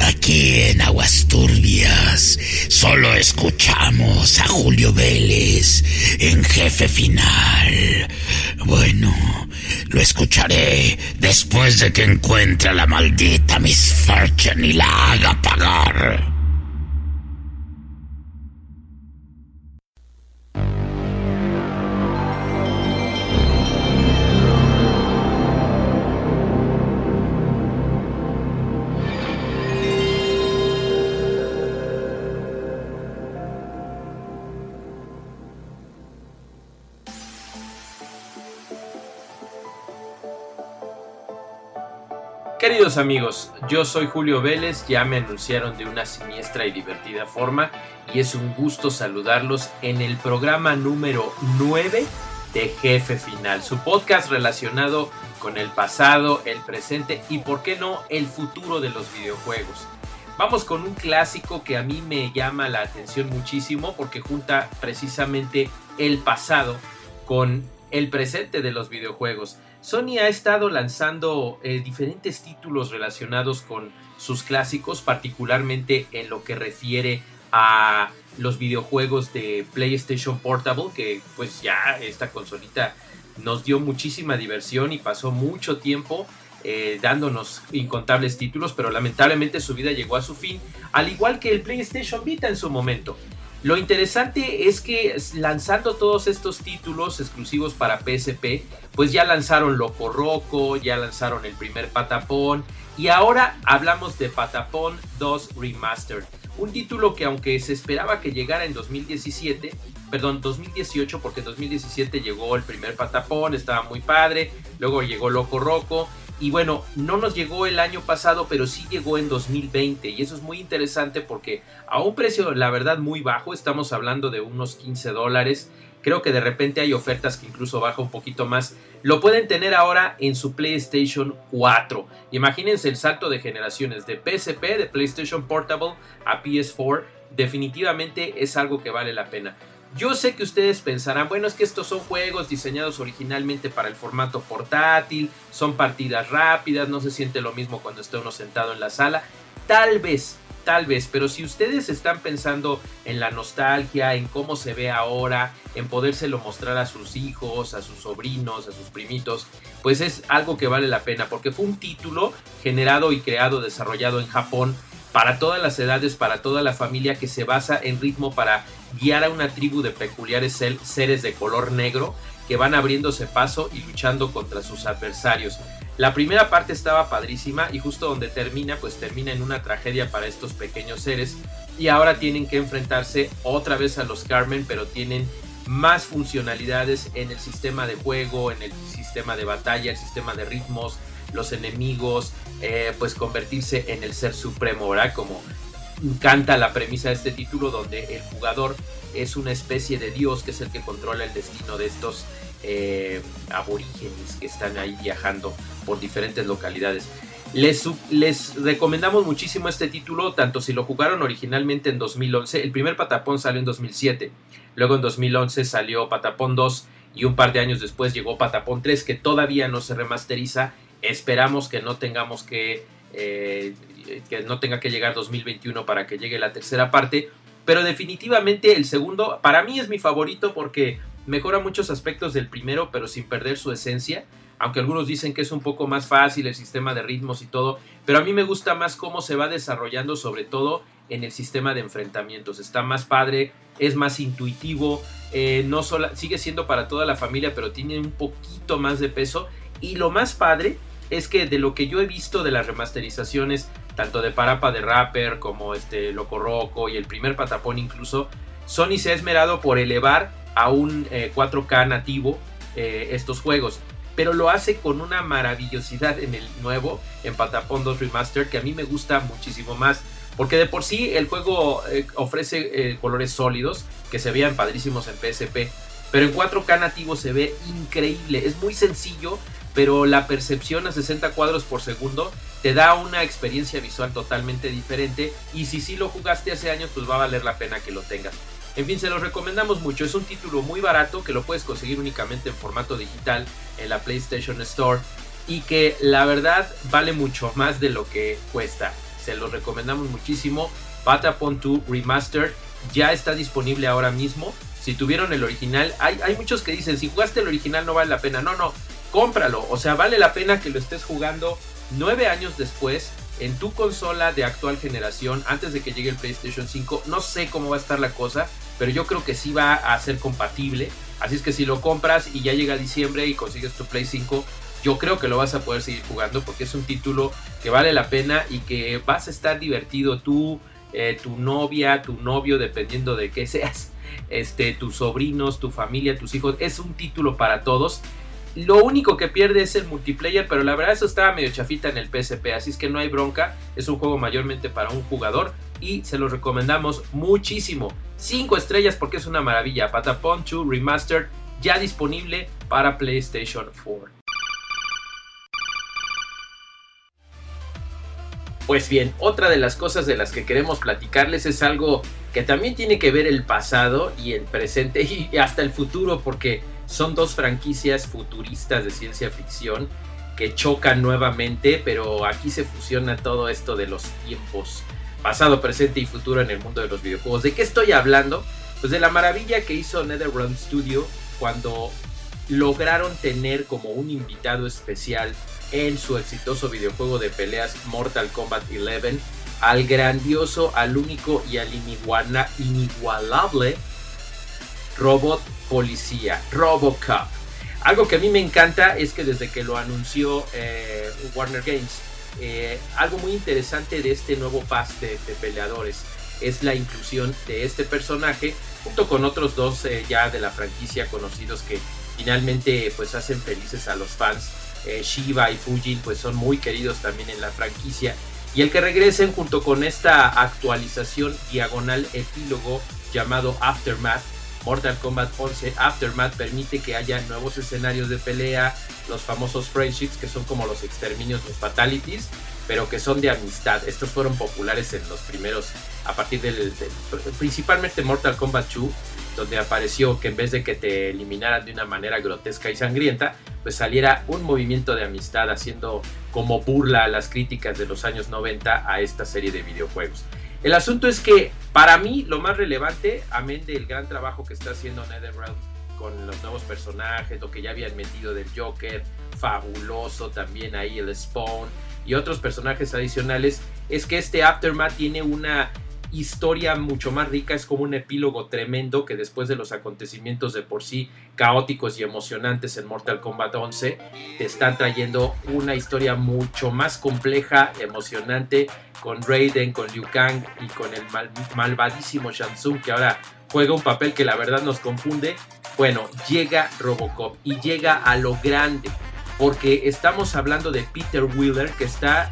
Aquí en Aguas Turbias solo escuchamos a Julio Vélez en jefe final. Bueno, lo escucharé después de que encuentre a la maldita Miss Fortune y la haga pagar. Queridos amigos, yo soy Julio Vélez, ya me anunciaron de una siniestra y divertida forma y es un gusto saludarlos en el programa número 9 de Jefe Final, su podcast relacionado con el pasado, el presente y, por qué no, el futuro de los videojuegos. Vamos con un clásico que a mí me llama la atención muchísimo porque junta precisamente el pasado con el presente de los videojuegos. Sony ha estado lanzando eh, diferentes títulos relacionados con sus clásicos, particularmente en lo que refiere a los videojuegos de PlayStation Portable, que pues ya esta consolita nos dio muchísima diversión y pasó mucho tiempo eh, dándonos incontables títulos, pero lamentablemente su vida llegó a su fin, al igual que el PlayStation Vita en su momento. Lo interesante es que lanzando todos estos títulos exclusivos para PSP, pues ya lanzaron Loco Roco, ya lanzaron el primer Patapón y ahora hablamos de Patapón 2 Remastered. Un título que aunque se esperaba que llegara en 2017, perdón, 2018, porque en 2017 llegó el primer Patapón, estaba muy padre, luego llegó Loco Roco y bueno, no nos llegó el año pasado, pero sí llegó en 2020. Y eso es muy interesante porque a un precio, la verdad, muy bajo, estamos hablando de unos 15 dólares. Creo que de repente hay ofertas que incluso baja un poquito más. Lo pueden tener ahora en su PlayStation 4. Imagínense el salto de generaciones de PSP, de PlayStation Portable a PS4. Definitivamente es algo que vale la pena. Yo sé que ustedes pensarán, bueno, es que estos son juegos diseñados originalmente para el formato portátil, son partidas rápidas, no se siente lo mismo cuando está uno sentado en la sala. Tal vez, tal vez, pero si ustedes están pensando en la nostalgia, en cómo se ve ahora, en podérselo mostrar a sus hijos, a sus sobrinos, a sus primitos, pues es algo que vale la pena, porque fue un título generado y creado, desarrollado en Japón para todas las edades, para toda la familia, que se basa en ritmo para guiar a una tribu de peculiares seres de color negro que van abriéndose paso y luchando contra sus adversarios. La primera parte estaba padrísima y justo donde termina, pues termina en una tragedia para estos pequeños seres y ahora tienen que enfrentarse otra vez a los Carmen, pero tienen más funcionalidades en el sistema de juego, en el sistema de batalla, el sistema de ritmos, los enemigos, eh, pues convertirse en el ser supremo, ¿verdad? Como canta la premisa de este título donde el jugador es una especie de dios que es el que controla el destino de estos eh, aborígenes que están ahí viajando por diferentes localidades. Les, les, recomendamos muchísimo este título, tanto si lo jugaron originalmente en 2011, el primer Patapón salió en 2007, luego en 2011 salió Patapón 2 y un par de años después llegó Patapón 3 que todavía no se remasteriza, esperamos que no tengamos que eh, que no tenga que llegar 2021 para que llegue la tercera parte. Pero definitivamente el segundo, para mí es mi favorito porque mejora muchos aspectos del primero, pero sin perder su esencia. Aunque algunos dicen que es un poco más fácil el sistema de ritmos y todo, pero a mí me gusta más cómo se va desarrollando, sobre todo en el sistema de enfrentamientos. Está más padre, es más intuitivo, eh, no solo, sigue siendo para toda la familia, pero tiene un poquito más de peso. Y lo más padre es que de lo que yo he visto de las remasterizaciones, tanto de Parapa de Rapper como este Loco Roco y el primer Patapón incluso, Sony se ha esmerado por elevar a un 4K eh, nativo eh, estos juegos. Pero lo hace con una maravillosidad en el nuevo, en Patapón 2 Remaster, que a mí me gusta muchísimo más. Porque de por sí el juego eh, ofrece colores sólidos que se vean padrísimos en PSP. Pero en 4K nativo se ve increíble. Es muy sencillo, pero la percepción a 60 cuadros por segundo te da una experiencia visual totalmente diferente y si sí lo jugaste hace años pues va a valer la pena que lo tengas. En fin, se los recomendamos mucho, es un título muy barato que lo puedes conseguir únicamente en formato digital en la PlayStation Store y que la verdad vale mucho más de lo que cuesta. se los recomendamos muchísimo. Patapon 2 Remastered ya está disponible ahora mismo. Si tuvieron el original, hay, hay muchos que dicen, si jugaste el original no vale la pena. No, no, cómpralo. O sea, vale la pena que lo estés jugando nueve años después en tu consola de actual generación antes de que llegue el PlayStation 5. No sé cómo va a estar la cosa, pero yo creo que sí va a ser compatible. Así es que si lo compras y ya llega diciembre y consigues tu Play 5, yo creo que lo vas a poder seguir jugando porque es un título que vale la pena y que vas a estar divertido tú, eh, tu novia, tu novio, dependiendo de qué seas, este, tus sobrinos, tu familia, tus hijos. Es un título para todos lo único que pierde es el multiplayer, pero la verdad eso estaba medio chafita en el PSP, así es que no hay bronca. Es un juego mayormente para un jugador y se los recomendamos muchísimo. 5 estrellas porque es una maravilla. Patapon 2 Remastered ya disponible para PlayStation 4. Pues bien, otra de las cosas de las que queremos platicarles es algo que también tiene que ver el pasado y el presente y hasta el futuro porque son dos franquicias futuristas de ciencia ficción que chocan nuevamente, pero aquí se fusiona todo esto de los tiempos pasado, presente y futuro en el mundo de los videojuegos. ¿De qué estoy hablando? Pues de la maravilla que hizo NetherRealm Studio cuando lograron tener como un invitado especial en su exitoso videojuego de peleas Mortal Kombat 11 al grandioso, al único y al inigualable robot policía, Robocop. Algo que a mí me encanta es que desde que lo anunció eh, Warner Games, eh, algo muy interesante de este nuevo pass de, peleadores es la inclusión de este personaje junto con otros dos eh, ya de la franquicia conocidos que finalmente pues hacen felices a los fans. Shiva y Fujin pues son muy queridos también en la franquicia y el que regresen junto con esta actualización diagonal epílogo llamado Aftermath Mortal Kombat 11 Aftermath permite que haya nuevos escenarios de pelea, los famosos friendships que son como los exterminios, los fatalities, pero que son de amistad. Estos fueron populares en los primeros, a partir del, principalmente Mortal Kombat 2, donde apareció que en vez de que te eliminaran de una manera grotesca y sangrienta, pues saliera un movimiento de amistad haciendo como burla a las críticas de los años 90 a esta serie de videojuegos. El asunto es que para mí lo más relevante, amén del gran trabajo que está haciendo NetherRealm con los nuevos personajes, lo que ya habían metido del Joker, fabuloso también ahí el Spawn y otros personajes adicionales, es que este Aftermath tiene una historia mucho más rica, es como un epílogo tremendo que después de los acontecimientos de por sí caóticos y emocionantes en Mortal Kombat 11, te están trayendo una historia mucho más compleja, emocionante, con Raiden, con Liu Kang y con el malvadísimo Shansung que ahora juega un papel que la verdad nos confunde. Bueno, llega Robocop y llega a lo grande, porque estamos hablando de Peter Wheeler que está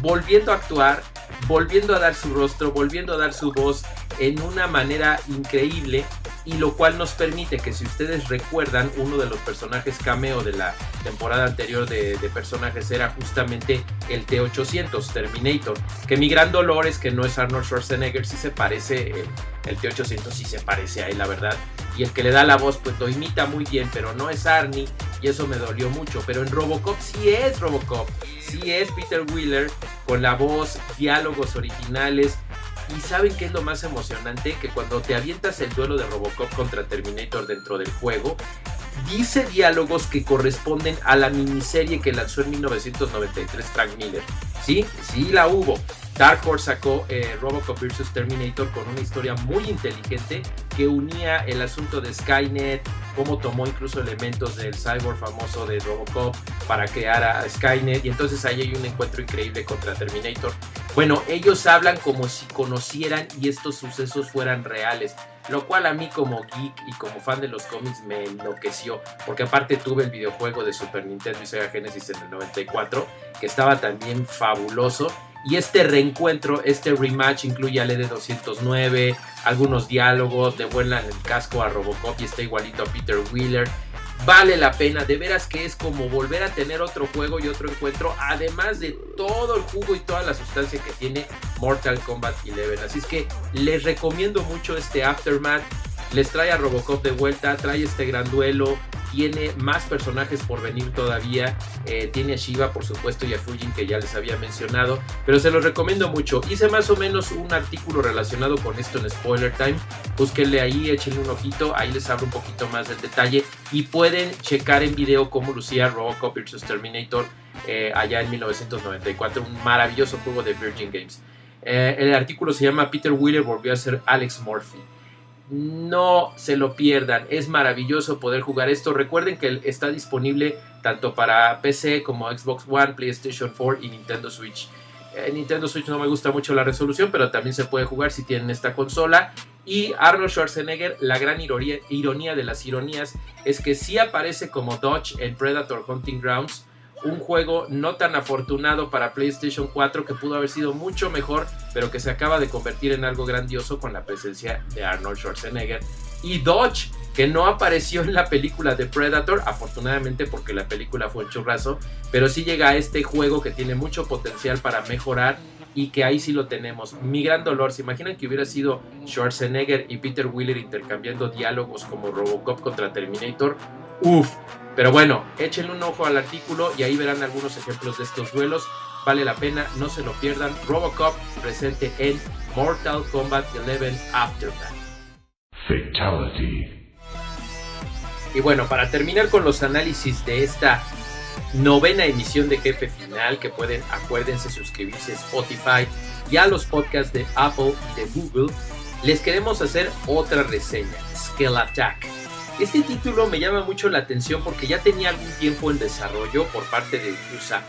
volviendo a actuar volviendo a dar su rostro, volviendo a dar su voz en una manera increíble y lo cual nos permite que si ustedes recuerdan uno de los personajes cameo de la temporada anterior de, personajes era justamente el T800 Terminator que mi gran dolor es que no es Arnold Schwarzenegger si se parece el, el T800 sí se parece a él la verdad y el que le da la voz pues lo imita muy bien pero no es Arnie y eso me dolió mucho. Pero en Robocop sí es Robocop sí es Peter Wheeler con la voz diálogos originales y saben qué es lo más emocionante, que cuando te avientas el duelo de Robocop contra Terminator dentro del juego, dice diálogos que corresponden a la miniserie que lanzó en 1993 Frank Miller. Sí, sí la hubo. Dark Horse sacó eh, Robocop vs. Terminator con una historia muy inteligente que unía el asunto de Skynet, cómo tomó incluso elementos del cyborg famoso de Robocop para crear a Skynet y entonces ahí hay un encuentro increíble contra Terminator. Bueno, ellos hablan como si conocieran y estos sucesos fueran reales, lo cual a mí como geek y como fan de los cómics me enloqueció, porque aparte tuve el videojuego de Super Nintendo y Sega Genesis en el 94, que estaba también fabuloso y este reencuentro, este rematch incluye al ED209, algunos diálogos, de vuela en el casco a Robocop y está igualito a Peter Wheeler. Vale la pena, de veras que es como volver a tener otro juego y otro encuentro, además de todo el jugo y toda la sustancia que tiene Mortal Kombat 11. Así es que les recomiendo mucho este Aftermath. Les trae a Robocop de vuelta, trae este gran duelo, tiene más personajes por venir todavía. Eh, tiene a Shiva, por supuesto, y a Fujin, que ya les había mencionado. Pero se los recomiendo mucho. Hice más o menos un artículo relacionado con esto en Spoiler Time. Búsquenle ahí, échenle un ojito. Ahí les hablo un poquito más del detalle. Y pueden checar en video cómo lucía Robocop vs. Terminator eh, allá en 1994. Un maravilloso juego de Virgin Games. Eh, el artículo se llama Peter Wheeler volvió a ser Alex Murphy. No se lo pierdan, es maravilloso poder jugar esto. Recuerden que está disponible tanto para PC como Xbox One, PlayStation 4 y Nintendo Switch. En eh, Nintendo Switch no me gusta mucho la resolución, pero también se puede jugar si tienen esta consola. Y Arnold Schwarzenegger, la gran ironía, ironía de las ironías es que sí aparece como Dodge en Predator Hunting Grounds, un juego no tan afortunado para PlayStation 4 que pudo haber sido mucho mejor, pero que se acaba de convertir en algo grandioso con la presencia de Arnold Schwarzenegger. Y Dodge, que no apareció en la película de Predator, afortunadamente porque la película fue un churrazo, pero sí llega a este juego que tiene mucho potencial para mejorar y que ahí sí lo tenemos. Mi gran dolor, ¿se imaginan que hubiera sido Schwarzenegger y Peter Wheeler intercambiando diálogos como Robocop contra Terminator? Uf, pero bueno, échenle un ojo al artículo y ahí verán algunos ejemplos de estos duelos. Vale la pena, no se lo pierdan. Robocop presente en Mortal Kombat 11 Aftermath. Fatality. Y bueno, para terminar con los análisis de esta novena emisión de Jefe Final, que pueden, acuérdense, suscribirse a Spotify y a los podcasts de Apple y de Google, les queremos hacer otra reseña, Scale Attack este título me llama mucho la atención porque ya tenía algún tiempo en desarrollo por parte de USA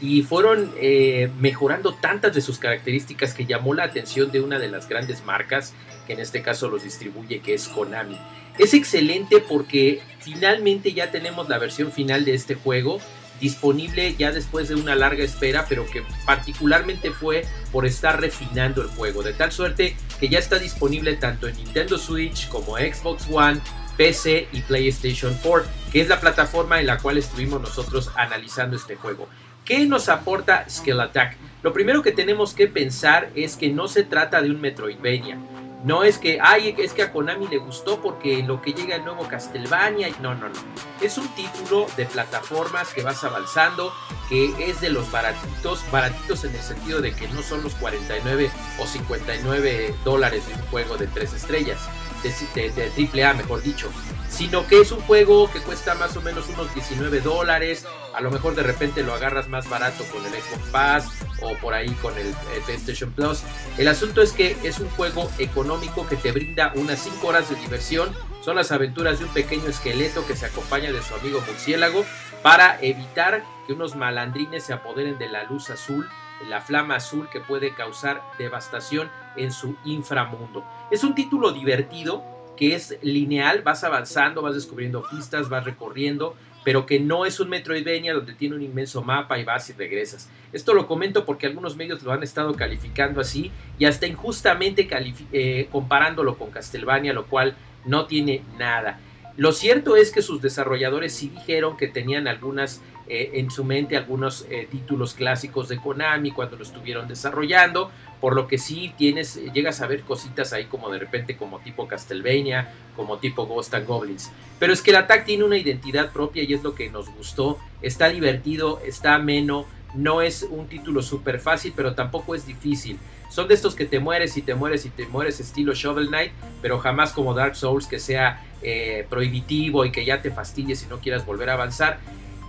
y fueron eh, mejorando tantas de sus características que llamó la atención de una de las grandes marcas que en este caso los distribuye que es Konami. Es excelente porque finalmente ya tenemos la versión final de este juego disponible ya después de una larga espera, pero que particularmente fue por estar refinando el juego, de tal suerte que ya está disponible tanto en Nintendo Switch como Xbox One, PC y PlayStation 4, que es la plataforma en la cual estuvimos nosotros analizando este juego. ¿Qué nos aporta Scale Attack? Lo primero que tenemos que pensar es que no se trata de un Metroidvania. No es que, ay, es que a Konami le gustó porque lo que llega el nuevo Castlevania. No, no, no. Es un título de plataformas que vas avanzando, que es de los baratitos, baratitos en el sentido de que no son los 49 o 59 dólares de un juego de tres estrellas de, triple A, mejor dicho, sino que es un juego que cuesta más o menos unos 19 dólares, a lo mejor de repente lo agarras más barato con el Xbox Pass o por ahí con el, PlayStation Plus. El asunto es que es un juego económico que te brinda unas 5 horas de diversión, son las aventuras de un pequeño esqueleto que se acompaña de su amigo murciélago para evitar que unos malandrines se apoderen de la luz azul la flama azul que puede causar devastación en su inframundo. Es un título divertido que es lineal, vas avanzando, vas descubriendo pistas, vas recorriendo, pero que no es un Metroidvania donde tiene un inmenso mapa y vas y regresas. Esto lo comento porque algunos medios lo han estado calificando así y hasta injustamente eh, comparándolo con Castlevania, lo cual no tiene nada. Lo cierto es que sus desarrolladores sí dijeron que tenían algunas eh, en su mente algunos eh, títulos clásicos de Konami cuando lo estuvieron desarrollando, por lo que sí tienes, llegas a ver cositas ahí como de repente como tipo Castlevania, como tipo Ghost and Goblins. Pero es que el Attack tiene una identidad propia y es lo que nos gustó. Está divertido, está ameno, no es un título súper fácil, pero tampoco es difícil. Son de estos que te mueres y te mueres y te mueres estilo Shovel Knight, pero jamás como Dark Souls que sea eh, prohibitivo y que ya te fastidies y no quieras volver a avanzar.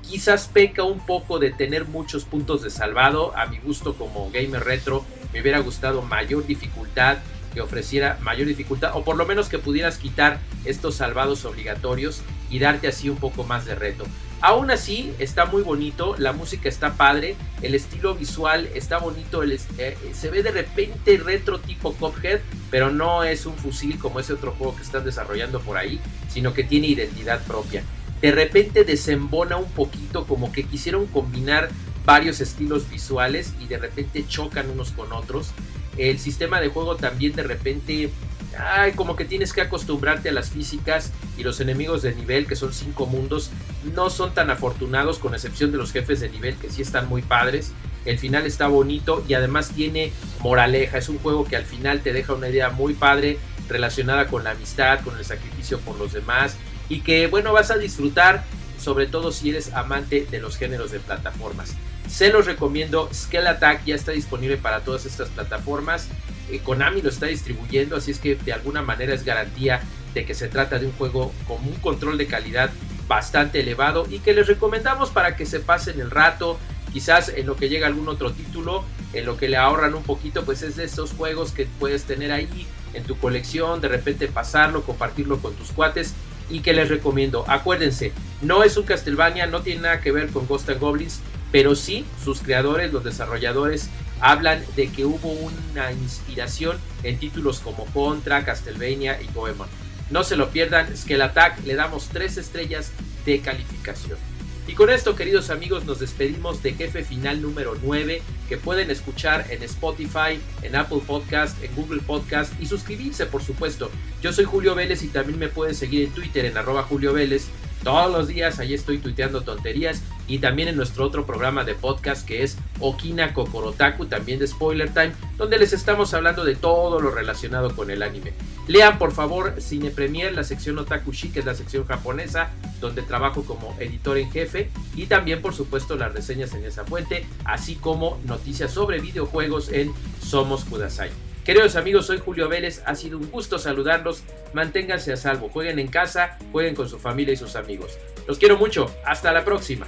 Quizás peca un poco de tener muchos puntos de salvado. A mi gusto como gamer retro me hubiera gustado mayor dificultad, que ofreciera mayor dificultad o por lo menos que pudieras quitar estos salvados obligatorios y darte así un poco más de reto. Aún así, está muy bonito, la música está padre, el estilo visual está bonito, eh, se ve de repente retro tipo Cuphead, pero no es un fusil como ese otro juego que están desarrollando por ahí, sino que tiene identidad propia. De repente desembona un poquito, como que quisieron combinar varios estilos visuales y de repente chocan unos con otros. El sistema de juego también de repente ay, como que tienes que acostumbrarte a las físicas y los enemigos de nivel, que son cinco mundos, no son tan afortunados, con excepción de los jefes de nivel, que sí están muy padres. El final está bonito y además tiene moraleja. Es un juego que al final te deja una idea muy padre relacionada con la amistad, con el sacrificio por los demás y que bueno vas a disfrutar sobre todo si eres amante de los géneros de plataformas. Se los recomiendo, Scale Attack ya está disponible para todas estas plataformas. Eh, Konami lo está distribuyendo, así es que de alguna manera es garantía de que se trata de un juego con un control de calidad bastante elevado y que les recomendamos para que se pasen el rato, quizás en lo que llega algún otro título, en lo que le ahorran un poquito, pues es de esos juegos que puedes tener ahí en tu colección, de repente pasarlo, compartirlo con tus cuates y que les recomiendo. Acuérdense, no es un Castlevania, no tiene nada que ver con Ghost Goblins, pero sí sus creadores, los desarrolladores, hablan de que hubo una inspiración en títulos como Contra, Castlevania y Goemon. No se lo pierdan, Scale Attack le damos 3 estrellas de calificación. Y con esto, queridos amigos, nos despedimos de Jefe Final número 9, que pueden escuchar en Spotify, en Apple Podcast, en Google Podcast y suscribirse, por supuesto. Yo soy Julio Vélez y también me pueden seguir en Twitter en arroba Julio Vélez. Todos los días ahí estoy tuiteando tonterías y también en nuestro otro programa de podcast que es Okina Kokorotaku, también de Spoiler Time, donde les estamos hablando de todo lo relacionado con el anime. Lean por favor Cine Premier, la sección Otaku que es la sección japonesa, donde trabajo como editor en jefe y también por supuesto las reseñas en esa fuente, así como noticias sobre videojuegos en Somos Kudasai. Queridos amigos, soy Julio Vélez, ha sido un gusto saludarlos, manténganse a salvo, jueguen en casa, jueguen con su familia y sus amigos. Los quiero mucho, hasta la próxima.